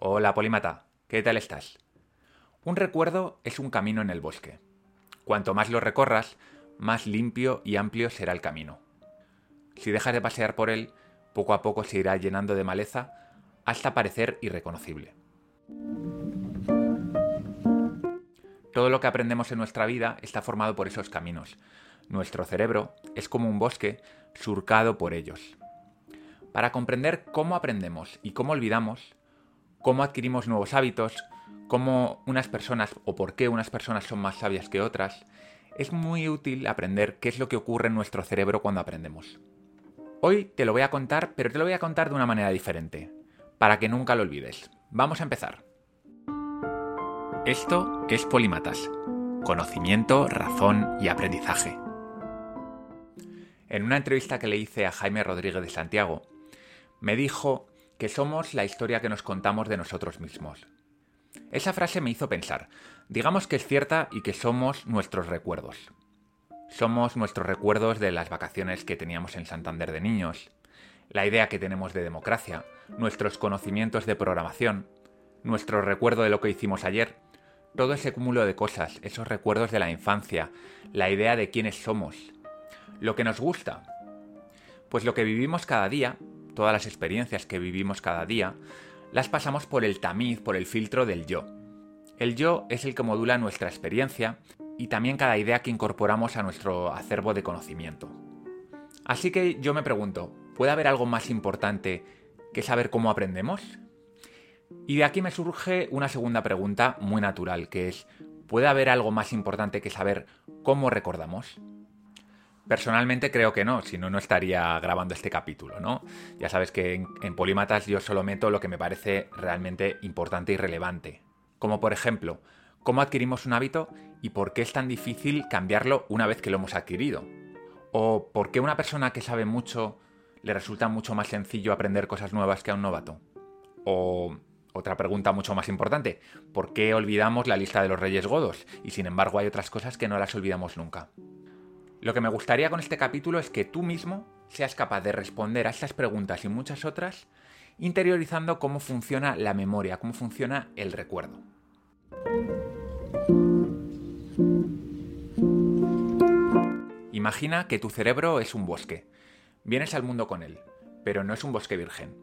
Hola, Polímata. ¿Qué tal estás? Un recuerdo es un camino en el bosque. Cuanto más lo recorras, más limpio y amplio será el camino. Si dejas de pasear por él, poco a poco se irá llenando de maleza hasta parecer irreconocible. Todo lo que aprendemos en nuestra vida está formado por esos caminos. Nuestro cerebro es como un bosque surcado por ellos. Para comprender cómo aprendemos y cómo olvidamos, cómo adquirimos nuevos hábitos, cómo unas personas o por qué unas personas son más sabias que otras, es muy útil aprender qué es lo que ocurre en nuestro cerebro cuando aprendemos. Hoy te lo voy a contar, pero te lo voy a contar de una manera diferente, para que nunca lo olvides. Vamos a empezar. Esto es Polímatas. Conocimiento, razón y aprendizaje. En una entrevista que le hice a Jaime Rodríguez de Santiago, me dijo que somos la historia que nos contamos de nosotros mismos. Esa frase me hizo pensar, digamos que es cierta y que somos nuestros recuerdos. Somos nuestros recuerdos de las vacaciones que teníamos en Santander de niños, la idea que tenemos de democracia, nuestros conocimientos de programación, nuestro recuerdo de lo que hicimos ayer, todo ese cúmulo de cosas, esos recuerdos de la infancia, la idea de quiénes somos, lo que nos gusta. Pues lo que vivimos cada día, todas las experiencias que vivimos cada día, las pasamos por el tamiz, por el filtro del yo. El yo es el que modula nuestra experiencia y también cada idea que incorporamos a nuestro acervo de conocimiento. Así que yo me pregunto, ¿puede haber algo más importante que saber cómo aprendemos? Y de aquí me surge una segunda pregunta muy natural, que es, ¿puede haber algo más importante que saber cómo recordamos? Personalmente creo que no, si no, no estaría grabando este capítulo, ¿no? Ya sabes que en, en, Polímatas yo solo meto lo que me parece realmente importante y relevante. Como por ejemplo, cómo adquirimos un hábito y por qué es tan difícil cambiarlo una vez que lo hemos adquirido. O por qué una persona que sabe mucho le resulta mucho más sencillo aprender cosas nuevas que a un novato. O otra pregunta mucho más importante, ¿por qué olvidamos la lista de los reyes godos? Y sin embargo hay otras cosas que no las olvidamos nunca. Lo que me gustaría con este capítulo es que tú mismo seas capaz de responder a estas preguntas y muchas otras interiorizando cómo funciona la memoria, cómo funciona el recuerdo. Imagina que tu cerebro es un bosque. Vienes al mundo con él, pero no es un bosque virgen.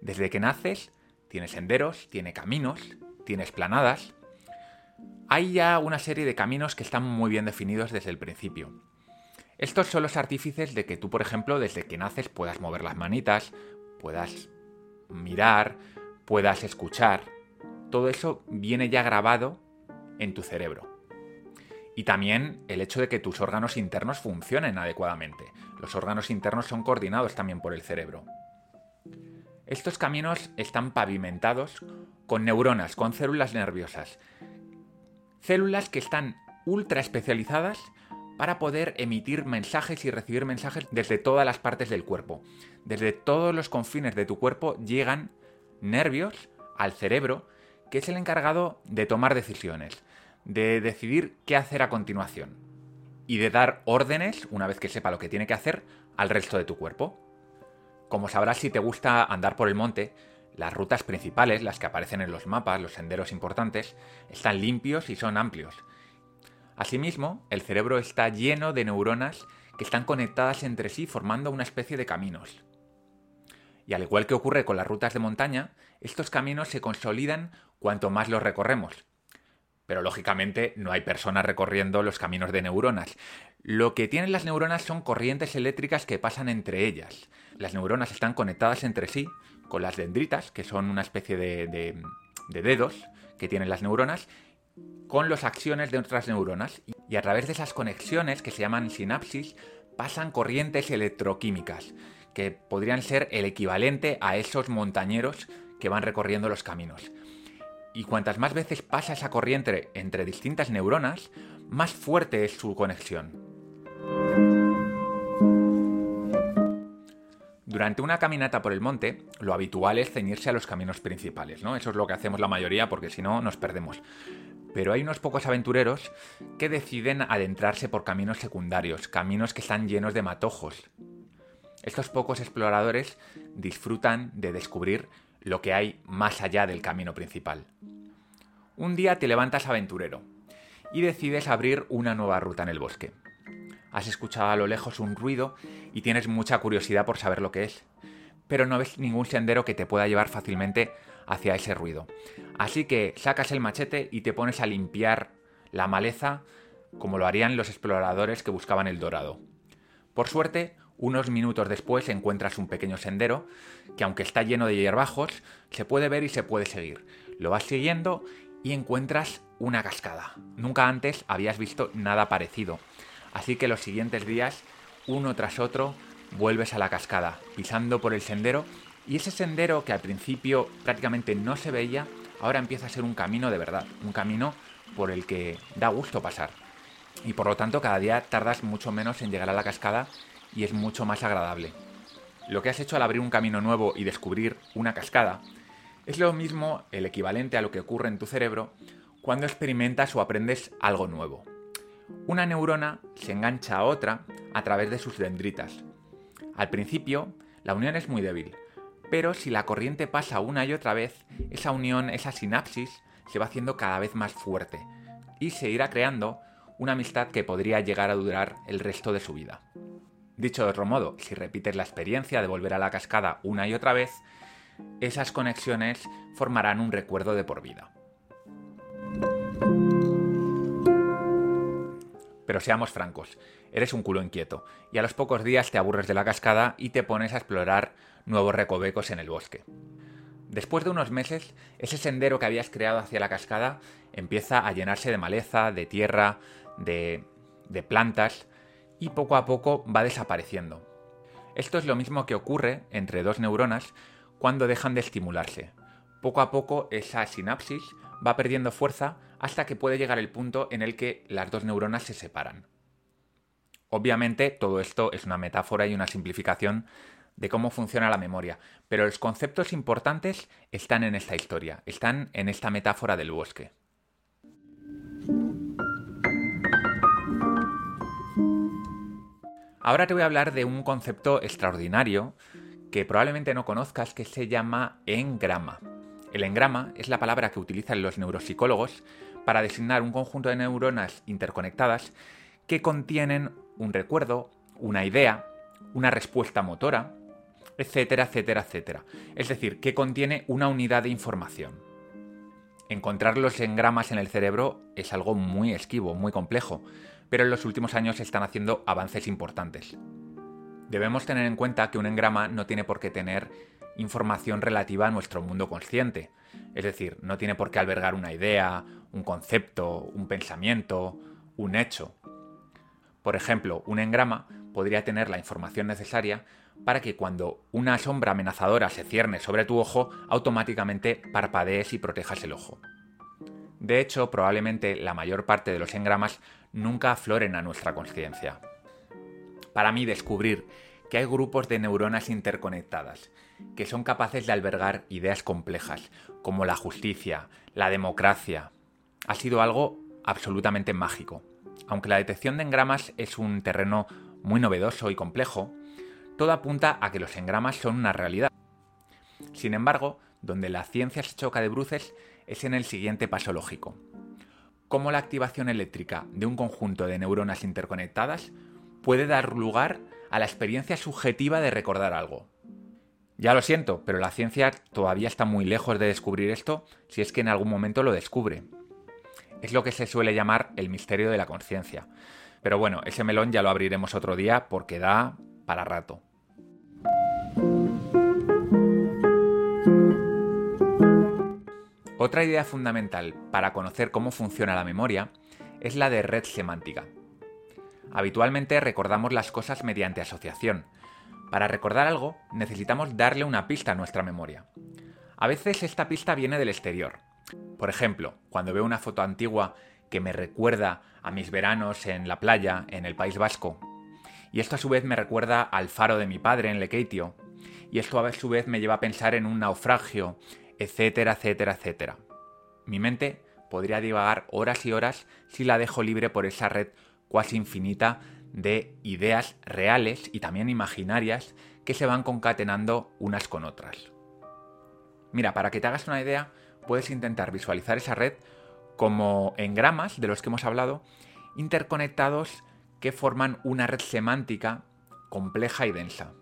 Desde que naces, tiene senderos, tiene caminos, tiene esplanadas. Hay ya una serie de caminos que están muy bien definidos desde el principio. Estos son los artífices de que tú, por ejemplo, desde que naces puedas mover las manitas, puedas mirar, puedas escuchar. Todo eso viene ya grabado en tu cerebro. Y también el hecho de que tus órganos internos funcionen adecuadamente. Los órganos internos son coordinados también por el cerebro. Estos caminos están pavimentados con neuronas, con células nerviosas. Células que están ultra especializadas para poder emitir mensajes y recibir mensajes desde todas las partes del cuerpo. Desde todos los confines de tu cuerpo llegan nervios al cerebro, que es el encargado de tomar decisiones, de decidir qué hacer a continuación y de dar órdenes, una vez que sepa lo que tiene que hacer, al resto de tu cuerpo. Como sabrás si te gusta andar por el monte, las rutas principales, las que aparecen en los mapas, los senderos importantes, están limpios y son amplios, Asimismo, el cerebro está lleno de neuronas que están conectadas entre sí formando una especie de caminos. Y al igual que ocurre con las rutas de montaña, estos caminos se consolidan cuanto más los recorremos. Pero lógicamente no hay personas recorriendo los caminos de neuronas. Lo que tienen las neuronas son corrientes eléctricas que pasan entre ellas. Las neuronas están conectadas entre sí con las dendritas, que son una especie de, de, de dedos que tienen las neuronas, con las acciones de otras neuronas y a través de esas conexiones que se llaman sinapsis pasan corrientes electroquímicas que podrían ser el equivalente a esos montañeros que van recorriendo los caminos. Y cuantas más veces pasa esa corriente entre distintas neuronas, más fuerte es su conexión. Durante una caminata por el monte, lo habitual es ceñirse a los caminos principales, ¿no? Eso es lo que hacemos la mayoría porque si no nos perdemos pero hay unos pocos aventureros que deciden adentrarse por caminos secundarios, caminos que están llenos de matojos. Estos pocos exploradores disfrutan de descubrir lo que hay más allá del camino principal. Un día te levantas aventurero y decides abrir una nueva ruta en el bosque. Has escuchado a lo lejos un ruido y tienes mucha curiosidad por saber lo que es, pero no ves ningún sendero que te pueda llevar fácilmente hacia ese ruido. Así que sacas el machete y te pones a limpiar la maleza como lo harían los exploradores que buscaban el dorado. Por suerte, unos minutos después encuentras un pequeño sendero que aunque está lleno de hierbajos, se puede ver y se puede seguir. Lo vas siguiendo y encuentras una cascada. Nunca antes habías visto nada parecido. Así que los siguientes días, uno tras otro, vuelves a la cascada, pisando por el sendero y ese sendero que al principio prácticamente no se veía, ahora empieza a ser un camino de verdad, un camino por el que da gusto pasar. Y por lo tanto cada día tardas mucho menos en llegar a la cascada y es mucho más agradable. Lo que has hecho al abrir un camino nuevo y descubrir una cascada es lo mismo, el equivalente a lo que ocurre en tu cerebro cuando experimentas o aprendes algo nuevo. Una neurona se engancha a otra a través de sus dendritas. Al principio, la unión es muy débil, pero si la corriente pasa una y otra vez, esa unión, esa sinapsis, se va haciendo cada vez más fuerte y se irá creando una amistad que podría llegar a durar el resto de su vida. Dicho de otro modo, si repites la experiencia de volver a la cascada una y otra vez, esas conexiones formarán un recuerdo de por vida. Pero seamos francos, eres un culo inquieto, y a los pocos días te aburres de la cascada y te pones a explorar nuevos recovecos en el bosque. Después de unos meses, ese sendero que habías creado hacia la cascada empieza a llenarse de maleza, de tierra, de, plantas, y poco a poco va desapareciendo. Esto es lo mismo que ocurre entre dos neuronas cuando dejan de estimularse. Poco a poco esa sinapsis va perdiendo fuerza hasta que puede llegar el punto en el que las dos neuronas se separan. Obviamente todo esto es una metáfora y una simplificación de cómo funciona la memoria, pero los conceptos importantes están en esta historia, están en esta metáfora del bosque. Ahora te voy a hablar de un concepto extraordinario que probablemente no conozcas que se llama engrama. El engrama es la palabra que utilizan los neuropsicólogos para designar un conjunto de neuronas interconectadas que contienen un recuerdo, una idea, una respuesta motora, etcétera, etcétera, etcétera. Es decir, que contiene una unidad de información. Encontrar los engramas en el cerebro es algo muy esquivo, muy complejo, pero en los últimos años se están haciendo avances importantes. Debemos tener en cuenta que un engrama no tiene por qué tener información relativa a nuestro mundo consciente. Es decir, no tiene por qué albergar una idea, un concepto, un pensamiento, un hecho. Por ejemplo, un engrama podría tener la información necesaria para que cuando una sombra amenazadora se cierne sobre tu ojo, automáticamente parpadees y protejas el ojo. De hecho, probablemente la mayor parte de los engramas nunca afloren a nuestra conciencia. Para mí, descubrir que hay grupos de neuronas interconectadas, que son capaces de albergar ideas complejas, como la justicia, la democracia. Ha sido algo absolutamente mágico. Aunque la detección de engramas es un terreno muy novedoso y complejo, todo apunta a que los engramas son una realidad. Sin embargo, donde la ciencia se choca de bruces es en el siguiente paso lógico. Cómo la activación eléctrica de un conjunto de neuronas interconectadas puede dar lugar a la experiencia subjetiva de recordar algo. Ya lo siento, pero la ciencia todavía está muy lejos de descubrir esto si es que en algún momento lo descubre. Es lo que se suele llamar el misterio de la conciencia. Pero bueno, ese melón ya lo abriremos otro día porque da para rato. Otra idea fundamental para conocer cómo funciona la memoria es la de red semántica. Habitualmente recordamos las cosas mediante asociación. Para recordar algo necesitamos darle una pista a nuestra memoria. A veces esta pista viene del exterior. Por ejemplo, cuando veo una foto antigua que me recuerda a mis veranos en la playa, en el País Vasco, y esto a su vez me recuerda al faro de mi padre en Lekeitio, y esto a su vez me lleva a pensar en un naufragio, etcétera, etcétera, etcétera. Mi mente podría divagar horas y horas si la dejo libre por esa red cuasi infinita de ideas reales y también imaginarias que se van concatenando unas con otras. Mira, para que te hagas una idea, puedes intentar visualizar esa red como engramas de los que hemos hablado, interconectados que forman una red semántica compleja y densa.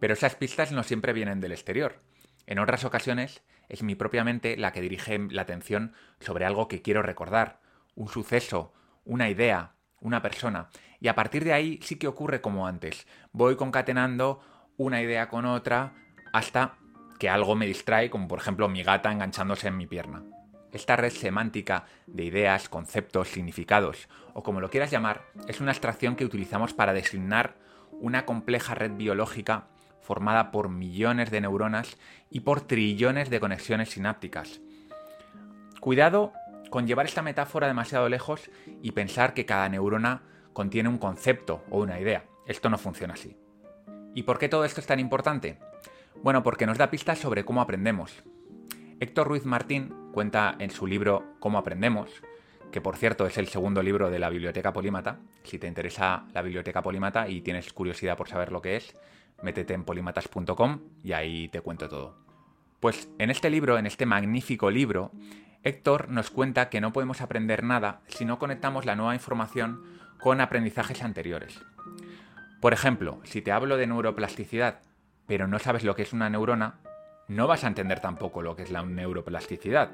Pero esas pistas no siempre vienen del exterior. En otras ocasiones es mi propia mente la que dirige la atención sobre algo que quiero recordar, un suceso, una idea, una persona. Y a partir de ahí sí que ocurre como antes. Voy concatenando una idea con otra hasta que algo me distrae, como por ejemplo mi gata enganchándose en mi pierna. Esta red semántica de ideas, conceptos, significados, o como lo quieras llamar, es una abstracción que utilizamos para designar una compleja red biológica formada por millones de neuronas y por trillones de conexiones sinápticas. Cuidado con llevar esta metáfora demasiado lejos y pensar que cada neurona contiene un concepto o una idea. Esto no funciona así. ¿Y por qué todo esto es tan importante? Bueno, porque nos da pistas sobre cómo aprendemos. Héctor Ruiz Martín cuenta en su libro Cómo aprendemos, que por cierto es el segundo libro de la Biblioteca Polímata. Si te interesa la Biblioteca Polímata y tienes curiosidad por saber lo que es, métete en polimatas.com y ahí te cuento todo. Pues en este libro, en este magnífico libro, Héctor nos cuenta que no podemos aprender nada si no conectamos la nueva información con aprendizajes anteriores. Por ejemplo, si te hablo de neuroplasticidad, pero no sabes lo que es una neurona, no vas a entender tampoco lo que es la neuroplasticidad.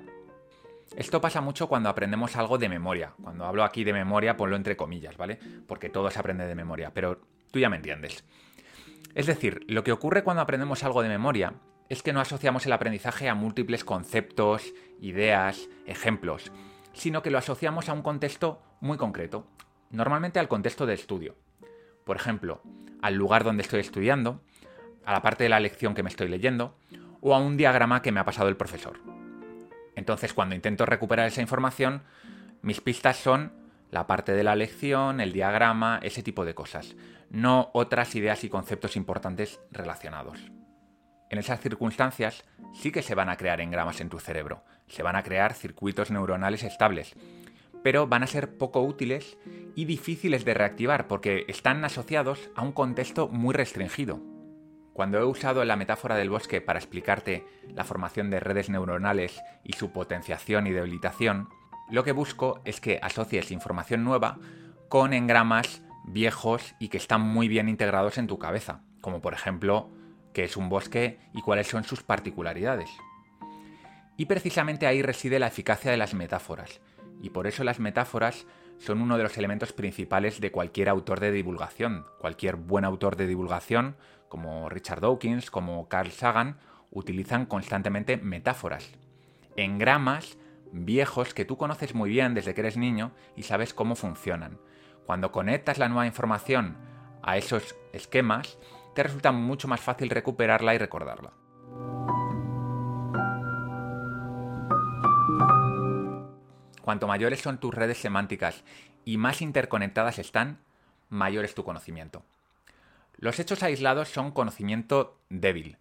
Esto pasa mucho cuando aprendemos algo de memoria. Cuando hablo aquí de memoria, ponlo entre comillas, ¿vale? Porque todo se aprende de memoria, pero tú ya me entiendes. Es decir, lo que ocurre cuando aprendemos algo de memoria es que no asociamos el aprendizaje a múltiples conceptos, ideas, ejemplos, sino que lo asociamos a un contexto muy concreto, normalmente al contexto de estudio. Por ejemplo, al lugar donde estoy estudiando, a la parte de la lección que me estoy leyendo, o a un diagrama que me ha pasado el profesor. Entonces, cuando intento recuperar esa información, mis pistas son la parte de la lección, el diagrama, ese tipo de cosas, no otras ideas y conceptos importantes relacionados. En esas circunstancias sí que se van a crear engramas en tu cerebro, se van a crear circuitos neuronales estables, pero van a ser poco útiles y difíciles de reactivar porque están asociados a un contexto muy restringido. Cuando he usado la metáfora del bosque para explicarte la formación de redes neuronales y su potenciación y debilitación, lo que busco es que asocies información nueva con engramas viejos y que están muy bien integrados en tu cabeza, como por ejemplo qué es un bosque y cuáles son sus particularidades. Y precisamente ahí reside la eficacia de las metáforas, y por eso las metáforas son uno de los elementos principales de cualquier autor de divulgación. Cualquier buen autor de divulgación, como Richard Dawkins, como Carl Sagan, utilizan constantemente metáforas. Engramas viejos que tú conoces muy bien desde que eres niño y sabes cómo funcionan. Cuando conectas la nueva información a esos esquemas, te resulta mucho más fácil recuperarla y recordarla. Cuanto mayores son tus redes semánticas y más interconectadas están, mayor es tu conocimiento. Los hechos aislados son conocimiento débil.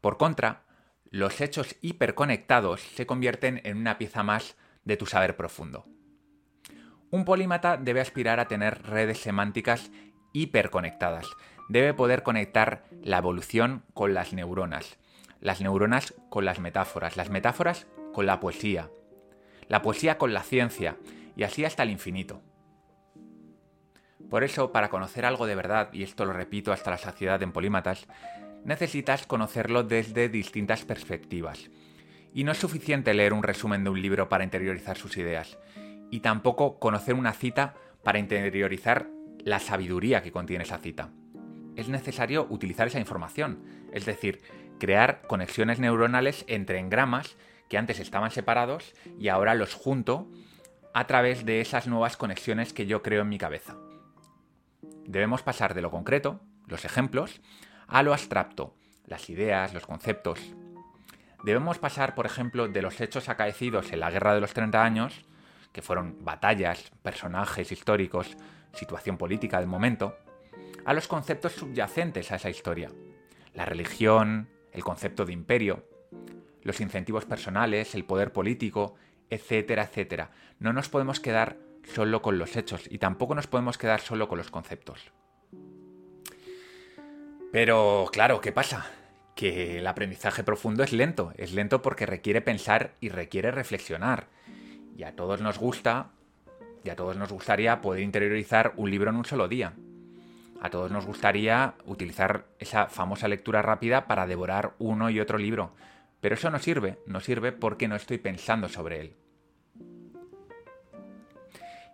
Por contra, los hechos hiperconectados se convierten en una pieza más de tu saber profundo. Un polímata debe aspirar a tener redes semánticas hiperconectadas. Debe poder conectar la evolución con las neuronas, las neuronas con las metáforas, las metáforas con la poesía, la poesía con la ciencia, y así hasta el infinito. Por eso, para conocer algo de verdad, y esto lo repito hasta la saciedad en polímatas, necesitas conocerlo desde distintas perspectivas. Y no es suficiente leer un resumen de un libro para interiorizar sus ideas, y tampoco conocer una cita para interiorizar la sabiduría que contiene esa cita. Es necesario utilizar esa información, es decir, crear conexiones neuronales entre engramas que antes estaban separados y ahora los junto a través de esas nuevas conexiones que yo creo en mi cabeza. Debemos pasar de lo concreto, los ejemplos, a lo abstracto, las ideas, los conceptos. Debemos pasar, por ejemplo, de los hechos acaecidos en la Guerra de los 30 años, que fueron batallas, personajes históricos, situación política del momento, a los conceptos subyacentes a esa historia. La religión, el concepto de imperio, los incentivos personales, el poder político, etcétera, etcétera. No nos podemos quedar solo con los hechos y tampoco nos podemos quedar solo con los conceptos. Pero claro, ¿qué pasa? que el aprendizaje profundo es lento. Es lento porque requiere pensar y requiere reflexionar. Y a todos nos gusta, y a todos nos gustaría poder interiorizar un libro en un solo día. A todos nos gustaría utilizar esa famosa lectura rápida para devorar uno y otro libro. Pero eso no sirve, no sirve porque no estoy pensando sobre él.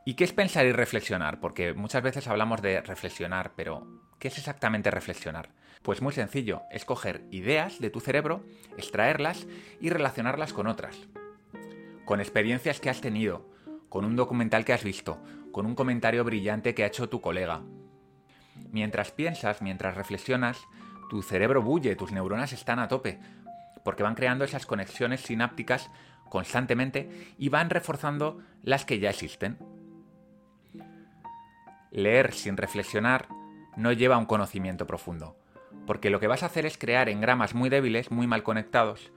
¿Y qué es pensar y reflexionar? Porque muchas veces hablamos de reflexionar, pero ¿qué es exactamente reflexionar? Pues muy sencillo, es coger ideas de tu cerebro, extraerlas y relacionarlas con otras. Con experiencias que has tenido, con un documental que has visto, con un comentario brillante que ha hecho tu colega. Mientras piensas, mientras reflexionas, tu cerebro bulle, tus neuronas están a tope, porque van creando esas conexiones sinápticas constantemente y van reforzando las que ya existen. Leer sin reflexionar no lleva a un conocimiento profundo, porque lo que vas a hacer es crear engramas muy débiles, muy mal conectados,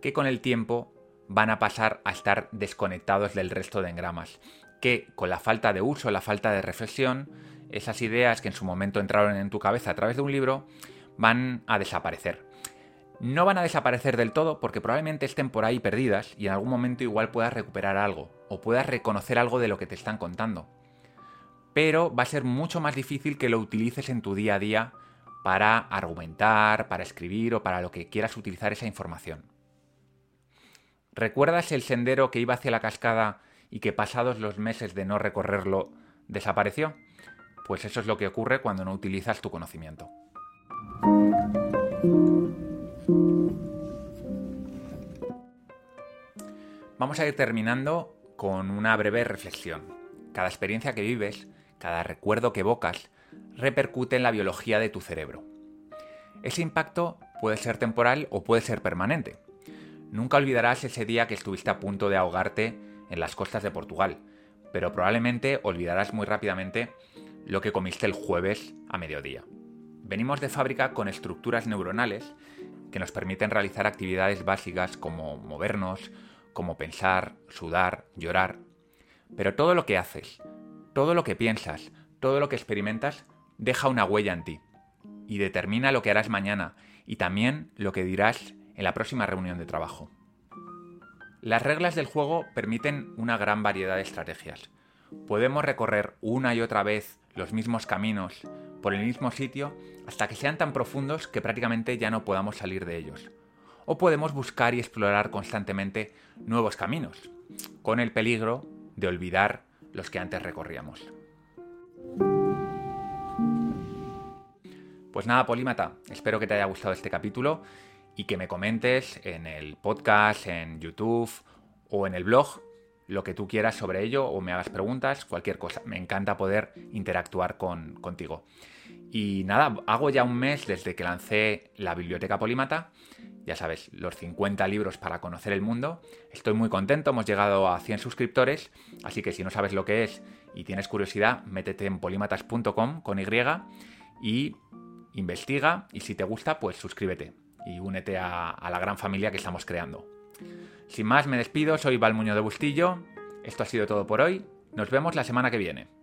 que con el tiempo van a pasar a estar desconectados del resto de engramas, que con la falta de uso, la falta de reflexión, esas ideas que en su momento entraron en tu cabeza a través de un libro, van a desaparecer. No van a desaparecer del todo porque probablemente estén por ahí perdidas y en algún momento igual puedas recuperar algo o puedas reconocer algo de lo que te están contando pero va a ser mucho más difícil que lo utilices en tu día a día para argumentar, para escribir o para lo que quieras utilizar esa información. ¿Recuerdas el sendero que iba hacia la cascada y que pasados los meses de no recorrerlo desapareció? Pues eso es lo que ocurre cuando no utilizas tu conocimiento. Vamos a ir terminando con una breve reflexión. Cada experiencia que vives cada recuerdo que evocas, repercute en la biología de tu cerebro. Ese impacto puede ser temporal o puede ser permanente. Nunca olvidarás ese día que estuviste a punto de ahogarte en las costas de Portugal, pero probablemente olvidarás muy rápidamente lo que comiste el jueves a mediodía. Venimos de fábrica con estructuras neuronales que nos permiten realizar actividades básicas como movernos, como pensar, sudar, llorar. Pero todo lo que haces, todo lo que piensas, todo lo que experimentas, deja una huella en ti y determina lo que harás mañana y también lo que dirás en la próxima reunión de trabajo. Las reglas del juego permiten una gran variedad de estrategias. Podemos recorrer una y otra vez los mismos caminos por el mismo sitio hasta que sean tan profundos que prácticamente ya no podamos salir de ellos. O podemos buscar y explorar constantemente nuevos caminos, con el peligro de olvidar los que antes recorríamos. Pues nada, Polímata, espero que te haya gustado este capítulo y que me comentes en el podcast, en YouTube o en el blog lo que tú quieras sobre ello o me hagas preguntas, cualquier cosa. Me encanta poder interactuar con, contigo. Y nada, hago ya un mes desde que lancé la biblioteca Polímata ya sabes, los 50 libros para conocer el mundo. Estoy muy contento, hemos llegado a 100 suscriptores, así que si no sabes lo que es y tienes curiosidad, métete en polimatas.com con Y y investiga y si te gusta, pues suscríbete y únete a, la gran familia que estamos creando. Sin más, me despido, soy Valmuño de Bustillo, esto ha sido todo por hoy, nos vemos la semana que viene.